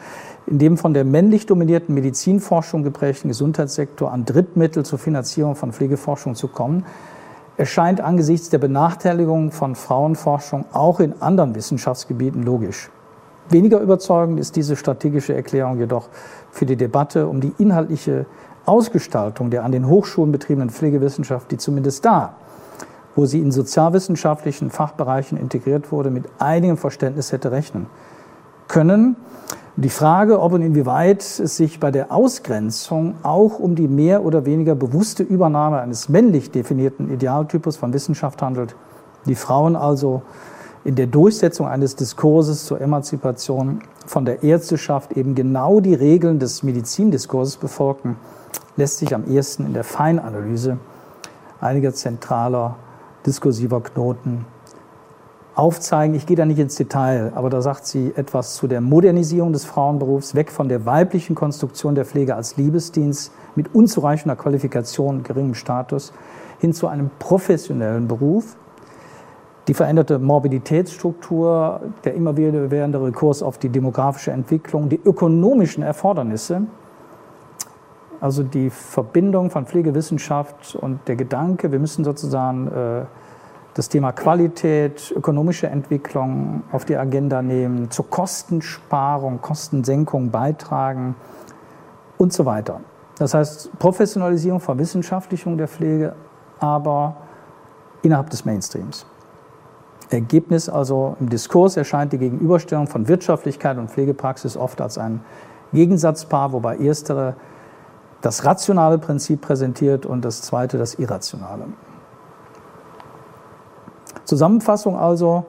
in dem von der männlich dominierten Medizinforschung geprägten Gesundheitssektor an Drittmittel zur Finanzierung von Pflegeforschung zu kommen, erscheint angesichts der Benachteiligung von Frauenforschung auch in anderen Wissenschaftsgebieten logisch. Weniger überzeugend ist diese strategische Erklärung jedoch für die Debatte um die inhaltliche Ausgestaltung der an den Hochschulen betriebenen Pflegewissenschaft, die zumindest da, wo sie in sozialwissenschaftlichen Fachbereichen integriert wurde, mit einigem Verständnis hätte rechnen können. Die Frage, ob und inwieweit es sich bei der Ausgrenzung auch um die mehr oder weniger bewusste Übernahme eines männlich definierten Idealtypus von Wissenschaft handelt, die Frauen also in der Durchsetzung eines Diskurses zur Emanzipation von der Ärzteschaft eben genau die Regeln des Medizindiskurses befolgen, lässt sich am ehesten in der Feinanalyse einiger zentraler diskursiver Knoten aufzeigen. Ich gehe da nicht ins Detail, aber da sagt sie etwas zu der Modernisierung des Frauenberufs, weg von der weiblichen Konstruktion der Pflege als Liebesdienst mit unzureichender Qualifikation und geringem Status hin zu einem professionellen Beruf. Die veränderte Morbiditätsstruktur, der immer wieder währende Rekurs auf die demografische Entwicklung, die ökonomischen Erfordernisse, also die Verbindung von Pflegewissenschaft und der Gedanke, wir müssen sozusagen äh, das Thema Qualität, ökonomische Entwicklung auf die Agenda nehmen, zur Kostensparung, Kostensenkung beitragen und so weiter. Das heißt Professionalisierung, Verwissenschaftlichung der Pflege, aber innerhalb des Mainstreams. Ergebnis also im Diskurs erscheint die Gegenüberstellung von Wirtschaftlichkeit und Pflegepraxis oft als ein Gegensatzpaar, wobei erstere das rationale Prinzip präsentiert und das zweite das irrationale. Zusammenfassung also,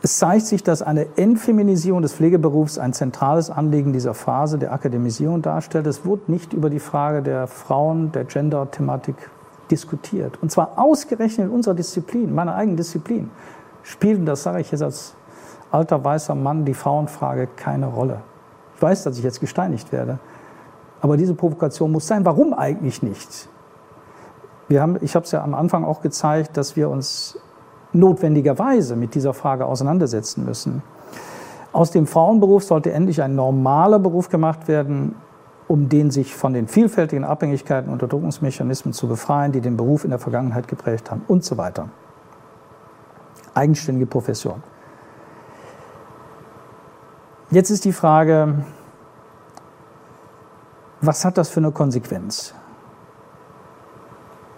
es zeigt sich, dass eine Entfeminisierung des Pflegeberufs ein zentrales Anliegen dieser Phase der Akademisierung darstellt. Es wurde nicht über die Frage der Frauen, der Gender-Thematik diskutiert. Und zwar ausgerechnet in unserer Disziplin, meiner eigenen Disziplin, spielt, das sage ich jetzt als alter weißer Mann, die Frauenfrage keine Rolle. Ich weiß, dass ich jetzt gesteinigt werde. Aber diese Provokation muss sein. Warum eigentlich nicht? Wir haben, ich habe es ja am Anfang auch gezeigt, dass wir uns notwendigerweise mit dieser Frage auseinandersetzen müssen. Aus dem Frauenberuf sollte endlich ein normaler Beruf gemacht werden, um den sich von den vielfältigen Abhängigkeiten und Unterdrückungsmechanismen zu befreien, die den Beruf in der Vergangenheit geprägt haben und so weiter. Eigenständige Profession. Jetzt ist die Frage, was hat das für eine Konsequenz?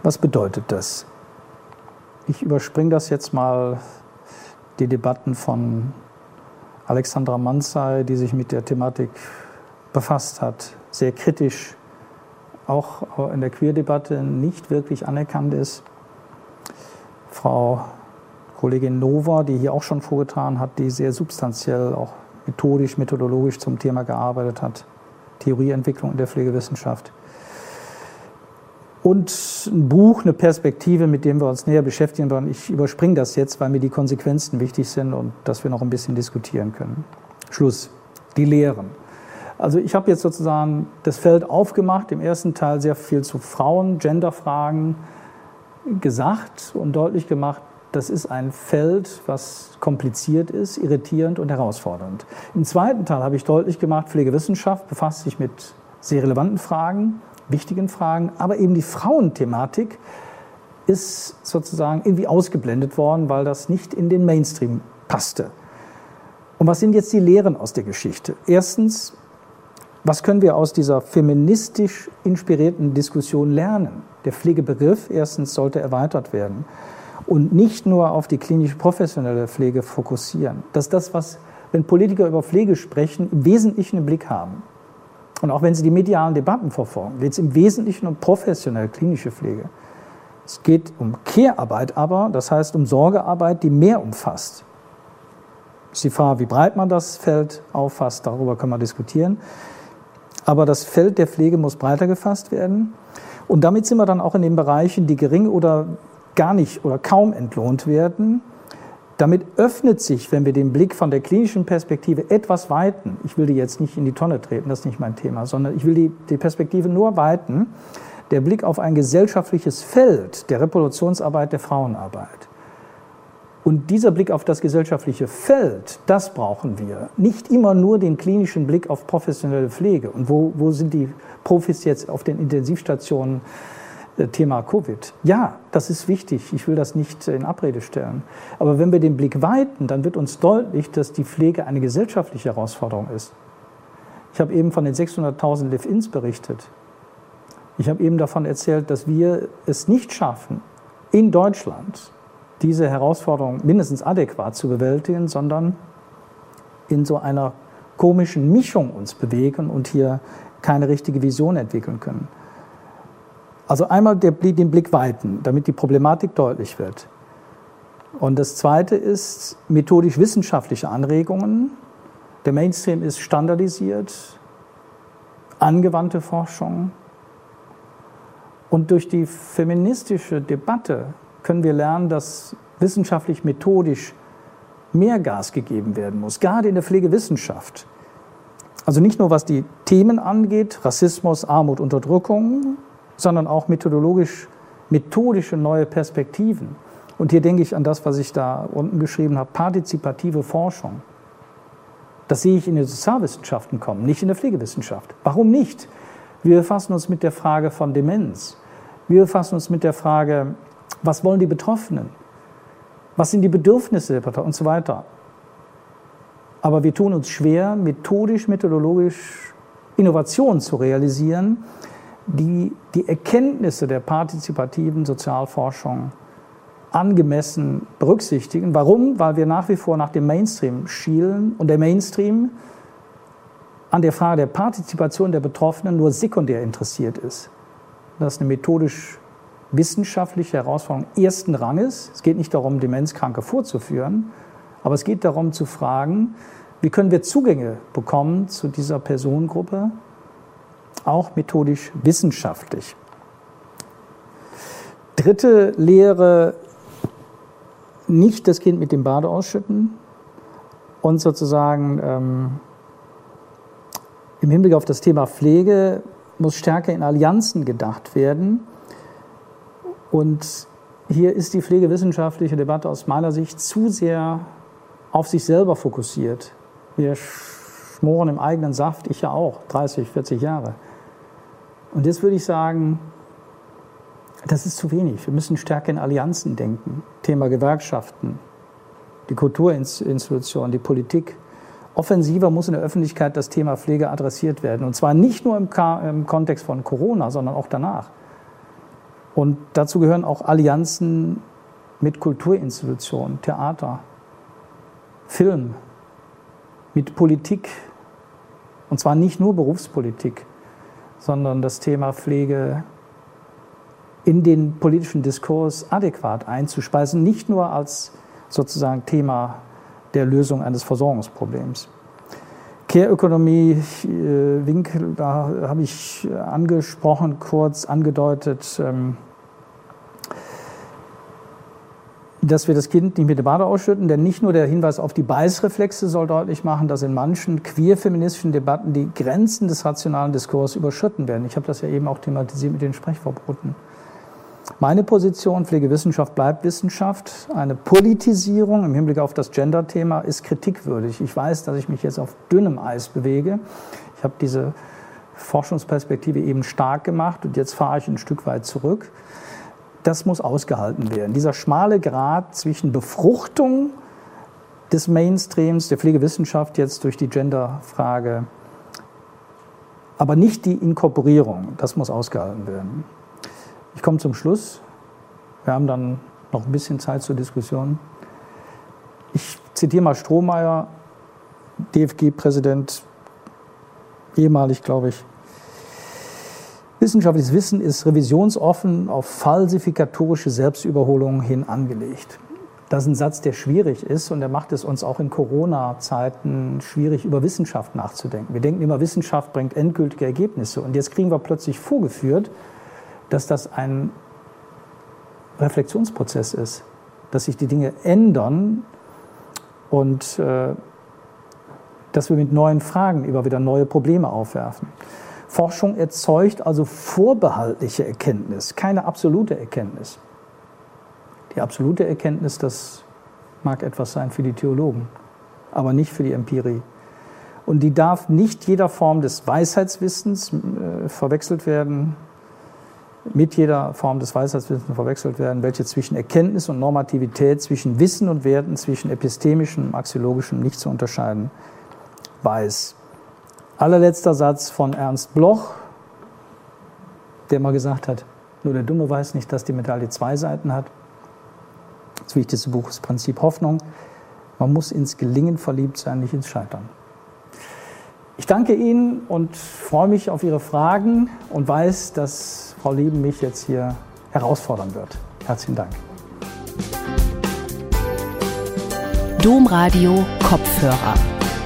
Was bedeutet das? Ich überspringe das jetzt mal, die Debatten von Alexandra Manzai, die sich mit der Thematik befasst hat, sehr kritisch, auch in der Queer-Debatte nicht wirklich anerkannt ist. Frau Kollegin Nova, die hier auch schon vorgetragen hat, die sehr substanziell auch methodisch, methodologisch zum Thema gearbeitet hat. Theorieentwicklung in der Pflegewissenschaft. Und ein Buch, eine Perspektive, mit dem wir uns näher beschäftigen wollen. Ich überspringe das jetzt, weil mir die Konsequenzen wichtig sind und dass wir noch ein bisschen diskutieren können. Schluss. Die Lehren. Also ich habe jetzt sozusagen das Feld aufgemacht, im ersten Teil sehr viel zu Frauen, Genderfragen gesagt und deutlich gemacht, das ist ein Feld, was kompliziert ist, irritierend und herausfordernd. Im zweiten Teil habe ich deutlich gemacht, Pflegewissenschaft befasst sich mit sehr relevanten Fragen, wichtigen Fragen, aber eben die Frauenthematik ist sozusagen irgendwie ausgeblendet worden, weil das nicht in den Mainstream passte. Und was sind jetzt die Lehren aus der Geschichte? Erstens, was können wir aus dieser feministisch inspirierten Diskussion lernen? Der Pflegebegriff erstens sollte erweitert werden und nicht nur auf die klinisch professionelle Pflege fokussieren. Das ist das, was, wenn Politiker über Pflege sprechen, im Wesentlichen im Blick haben. Und auch wenn sie die medialen Debatten verfolgen, geht es im Wesentlichen um professionelle klinische Pflege. Es geht um Care-Arbeit aber, das heißt um Sorgearbeit, die mehr umfasst. Ist die Frage, wie breit man das Feld auffasst, darüber können wir diskutieren. Aber das Feld der Pflege muss breiter gefasst werden. Und damit sind wir dann auch in den Bereichen, die gering oder gar nicht oder kaum entlohnt werden. Damit öffnet sich, wenn wir den Blick von der klinischen Perspektive etwas weiten, ich will die jetzt nicht in die Tonne treten, das ist nicht mein Thema, sondern ich will die, die Perspektive nur weiten, der Blick auf ein gesellschaftliches Feld der Reproduktionsarbeit, der Frauenarbeit. Und dieser Blick auf das gesellschaftliche Feld, das brauchen wir. Nicht immer nur den klinischen Blick auf professionelle Pflege. Und wo, wo sind die Profis jetzt auf den Intensivstationen Thema Covid. Ja, das ist wichtig. Ich will das nicht in Abrede stellen. Aber wenn wir den Blick weiten, dann wird uns deutlich, dass die Pflege eine gesellschaftliche Herausforderung ist. Ich habe eben von den 600.000 Live-Ins berichtet. Ich habe eben davon erzählt, dass wir es nicht schaffen, in Deutschland diese Herausforderung mindestens adäquat zu bewältigen, sondern in so einer komischen Mischung uns bewegen und hier keine richtige Vision entwickeln können. Also einmal den Blick weiten, damit die Problematik deutlich wird. Und das Zweite ist methodisch-wissenschaftliche Anregungen. Der Mainstream ist standardisiert, angewandte Forschung. Und durch die feministische Debatte können wir lernen, dass wissenschaftlich-methodisch mehr Gas gegeben werden muss, gerade in der Pflegewissenschaft. Also nicht nur was die Themen angeht, Rassismus, Armut, Unterdrückung, sondern auch methodologisch, methodische neue Perspektiven. Und hier denke ich an das, was ich da unten geschrieben habe, partizipative Forschung. Das sehe ich in den Sozialwissenschaften kommen, nicht in der Pflegewissenschaft. Warum nicht? Wir befassen uns mit der Frage von Demenz. Wir befassen uns mit der Frage, was wollen die Betroffenen? Was sind die Bedürfnisse der Betroffenen und so weiter. Aber wir tun uns schwer, methodisch, methodologisch Innovationen zu realisieren, die die Erkenntnisse der partizipativen Sozialforschung angemessen berücksichtigen. Warum? Weil wir nach wie vor nach dem Mainstream schielen und der Mainstream an der Frage der Partizipation der Betroffenen nur sekundär interessiert ist. Das ist eine methodisch wissenschaftliche Herausforderung ersten Ranges. Es geht nicht darum, Demenzkranke vorzuführen, aber es geht darum zu fragen, wie können wir Zugänge bekommen zu dieser Personengruppe, auch methodisch wissenschaftlich. Dritte Lehre, nicht das Kind mit dem Bade ausschütten und sozusagen ähm, im Hinblick auf das Thema Pflege muss stärker in Allianzen gedacht werden. Und hier ist die pflegewissenschaftliche Debatte aus meiner Sicht zu sehr auf sich selber fokussiert. Wir schmoren im eigenen Saft, ich ja auch, 30, 40 Jahre. Und jetzt würde ich sagen, das ist zu wenig. Wir müssen stärker in Allianzen denken. Thema Gewerkschaften, die Kulturinstitutionen, die Politik. Offensiver muss in der Öffentlichkeit das Thema Pflege adressiert werden. Und zwar nicht nur im, im Kontext von Corona, sondern auch danach. Und dazu gehören auch Allianzen mit Kulturinstitutionen, Theater, Film, mit Politik. Und zwar nicht nur Berufspolitik, sondern das Thema Pflege in den politischen Diskurs adäquat einzuspeisen, nicht nur als sozusagen Thema der Lösung eines Versorgungsproblems. Care-Ökonomie, äh, Winkel, da habe ich angesprochen, kurz angedeutet, ähm, dass wir das Kind nicht mit der Bade ausschütten, denn nicht nur der Hinweis auf die Beißreflexe soll deutlich machen, dass in manchen queer-feministischen Debatten die Grenzen des rationalen Diskurses überschritten werden. Ich habe das ja eben auch thematisiert mit den Sprechverboten. Meine Position, Pflegewissenschaft bleibt Wissenschaft. Eine Politisierung im Hinblick auf das Gender-Thema ist kritikwürdig. Ich weiß, dass ich mich jetzt auf dünnem Eis bewege. Ich habe diese Forschungsperspektive eben stark gemacht und jetzt fahre ich ein Stück weit zurück. Das muss ausgehalten werden. Dieser schmale Grad zwischen Befruchtung des Mainstreams, der Pflegewissenschaft jetzt durch die Genderfrage, aber nicht die Inkorporierung, das muss ausgehalten werden. Ich komme zum Schluss. Wir haben dann noch ein bisschen Zeit zur Diskussion. Ich zitiere mal Strohmeier, DFG-Präsident, ehemalig, glaube ich. Wissenschaftliches Wissen ist revisionsoffen auf falsifikatorische Selbstüberholungen hin angelegt. Das ist ein Satz, der schwierig ist und der macht es uns auch in Corona-Zeiten schwierig, über Wissenschaft nachzudenken. Wir denken immer, Wissenschaft bringt endgültige Ergebnisse und jetzt kriegen wir plötzlich vorgeführt, dass das ein Reflexionsprozess ist, dass sich die Dinge ändern und äh, dass wir mit neuen Fragen immer wieder neue Probleme aufwerfen. Forschung erzeugt also vorbehaltliche Erkenntnis, keine absolute Erkenntnis. Die absolute Erkenntnis, das mag etwas sein für die Theologen, aber nicht für die Empirie. Und die darf nicht jeder Form des Weisheitswissens äh, verwechselt werden, mit jeder Form des Weisheitswissens verwechselt werden, welche zwischen Erkenntnis und Normativität, zwischen Wissen und Werten, zwischen epistemischem und axiologischem nicht zu unterscheiden weiß. Allerletzter Satz von Ernst Bloch, der mal gesagt hat, nur der Dumme weiß nicht, dass die Medaille zwei Seiten hat. Das wichtigste Buch ist Prinzip Hoffnung. Man muss ins Gelingen verliebt sein, nicht ins Scheitern. Ich danke Ihnen und freue mich auf Ihre Fragen und weiß, dass Frau Lieben mich jetzt hier herausfordern wird. Herzlichen Dank. Domradio Kopfhörer.